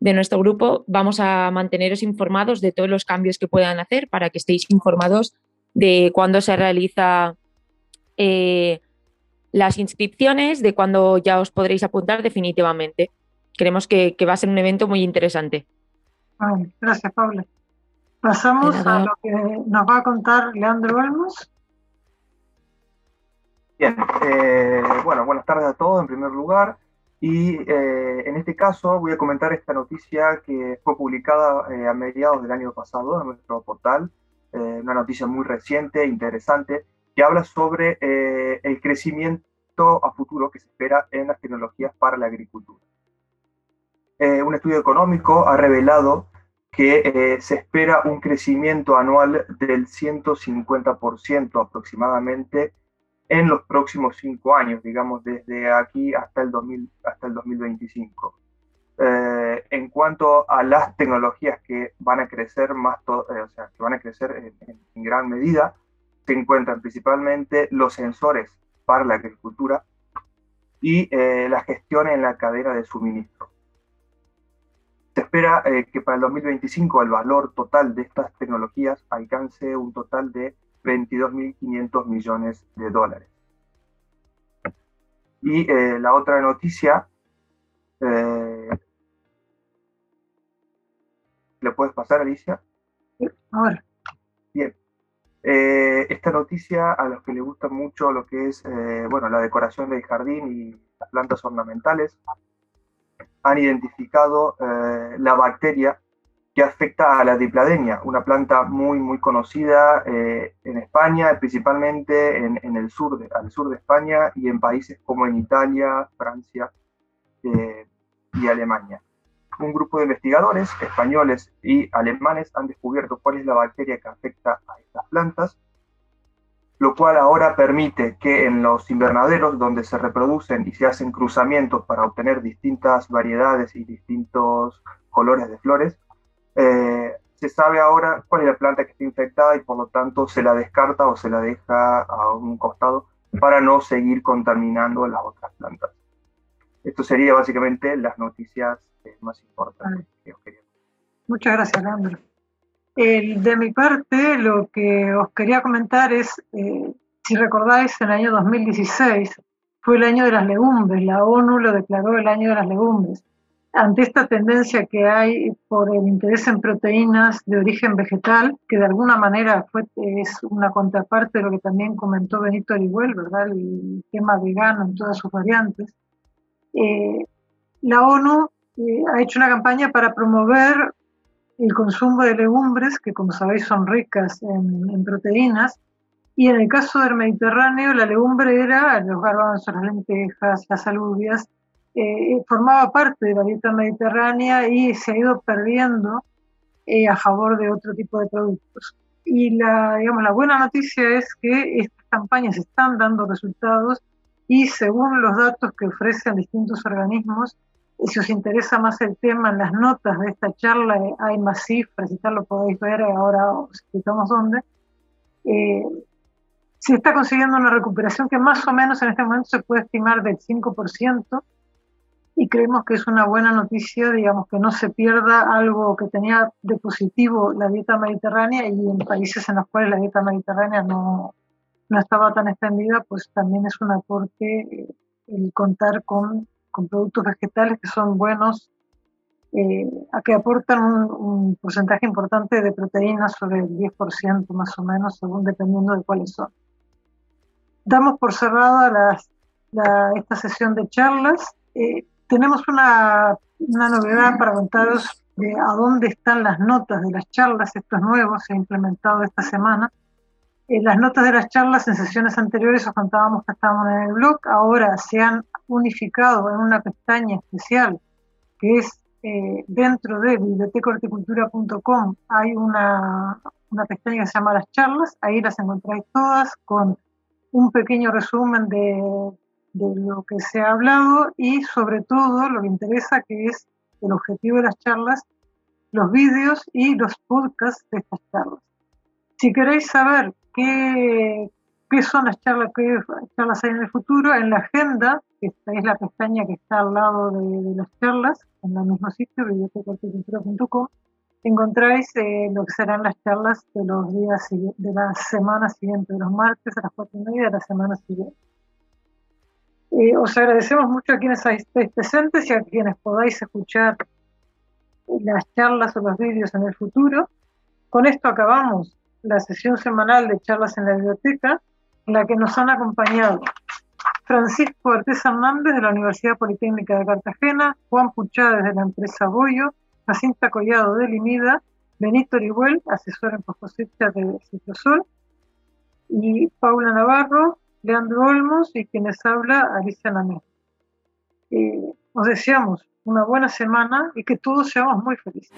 nuestro grupo, vamos a manteneros informados de todos los cambios que puedan hacer para que estéis informados de cuándo se realiza eh, las inscripciones, de cuándo ya os podréis apuntar definitivamente. Creemos que, va a ser un evento muy interesante. gracias, Paula. Pasamos a lo que nos va a contar Leandro Olmos Bien, eh, bueno, buenas tardes a todos en primer lugar. Y eh, en este caso voy a comentar esta noticia que fue publicada eh, a mediados del año pasado en nuestro portal, una noticia muy reciente, interesante, que habla sobre el crecimiento a futuro que se espera en las tecnologías para la agricultura. un estudio económico ha revelado que se espera un crecimiento anual del 150% aproximadamente en los próximos cinco años, digamos, desde aquí hasta el, 2000, hasta el 2025. Eh, en cuanto a las tecnologías que van a crecer más, eh, o sea, que van a crecer en, gran medida, se encuentran principalmente los sensores para la agricultura y eh, la gestión en la cadena de suministro. Se espera que para el 2025 el valor total de estas tecnologías alcance un total de 22.500 millones de dólares. Y eh, la otra noticia, eh, ¿le puedes pasar, Alicia? Ahora. Bien. Eh, esta noticia, a los que les gusta mucho lo que es bueno, la decoración del jardín y las plantas ornamentales, han identificado la bacteria que afecta a la dipladenia, una planta muy, muy conocida eh, en España, principalmente en, el sur de, al sur de España y en países como en Italia, Francia eh, y Alemania. Un grupo de investigadores españoles y alemanes han descubierto cuál es la bacteria que afecta a estas plantas, lo cual ahora permite que en los invernaderos donde se reproducen y se hacen cruzamientos para obtener distintas variedades y distintos colores de flores, eh, se sabe ahora cuál es la planta que está infectada y por lo tanto se la descarta o se la deja a un costado para no seguir contaminando las otras plantas. Esto sería básicamente las noticias eh, más importantes que os quería. Muchas gracias, Leandro. de mi parte, lo que os quería comentar es, eh, si recordáis, el año 2016 fue el año de las legumbres, la ONU lo declaró el año de las legumbres ante esta tendencia que hay por el interés en proteínas de origen vegetal, que de alguna manera fue, es una contraparte de lo que también comentó Benito Orihuel, ¿verdad? El tema vegano en todas sus variantes. Eh, la ONU eh, ha hecho una campaña para promover el consumo de legumbres, que como sabéis son ricas en, proteínas, y en el caso del Mediterráneo la legumbre era los garbanzos, las lentejas, las alubias, eh, formaba parte de la dieta mediterránea y se ha ido perdiendo eh, a favor de otro tipo de productos. Y la, digamos, la buena noticia es que estas campañas están dando resultados y según los datos que ofrecen distintos organismos, si os interesa más el tema, en las notas de esta charla hay más cifras y tal, lo podéis ver, ahora os explicamos dónde. Eh, se está consiguiendo una recuperación que más o menos en este momento se puede estimar del 5%, y creemos que es una buena noticia, digamos, que no se pierda algo que tenía de positivo la dieta mediterránea y en países en los cuales la dieta mediterránea no, no estaba tan extendida, pues también es un aporte eh, el contar con, con, productos vegetales que son buenos, eh, a que aportan un, porcentaje importante de proteínas, sobre el 10% más o menos, según dependiendo de cuáles son. Damos por cerrada la, esta sesión de charlas. Eh, tenemos una, una novedad para contaros de a dónde están las notas de las charlas. Esto es nuevo, se ha implementado esta semana. Eh, las notas de las charlas en sesiones anteriores os contábamos que estábamos en el blog, ahora se han unificado en una pestaña especial que es eh, dentro de bibliotecahorticultura.com hay una, una pestaña que se llama las charlas, ahí las encontráis todas con un pequeño resumen de, de lo que se ha hablado y sobre todo lo que interesa que es el objetivo de las charlas, los vídeos y los podcasts de estas charlas. Si queréis saber qué, qué son las charlas, qué charlas hay en el futuro, en la agenda, que esta es la pestaña que está al lado de, las charlas, en el mismo sitio, bibliotecacultura.com, encontráis eh, lo que serán las charlas de los días de la semana siguiente, de los martes a las cuatro y media de la semana siguiente. Eh, os agradecemos mucho a quienes estéis presentes y a quienes podáis escuchar las charlas o los vídeos en el futuro. Con esto acabamos la sesión semanal de charlas en la biblioteca, en la que nos han acompañado Francisco Artés Hernández de la Universidad Politécnica de Cartagena, Juan Puchá de la empresa Boyo, Jacinta Collado de Limida, Benito Orihuel, asesor en cosecha de Citrosol, y Paula Navarro, Leandro Olmos y quienes habla Alicia Namé. Eh, os deseamos una buena semana y que todos seamos muy felices.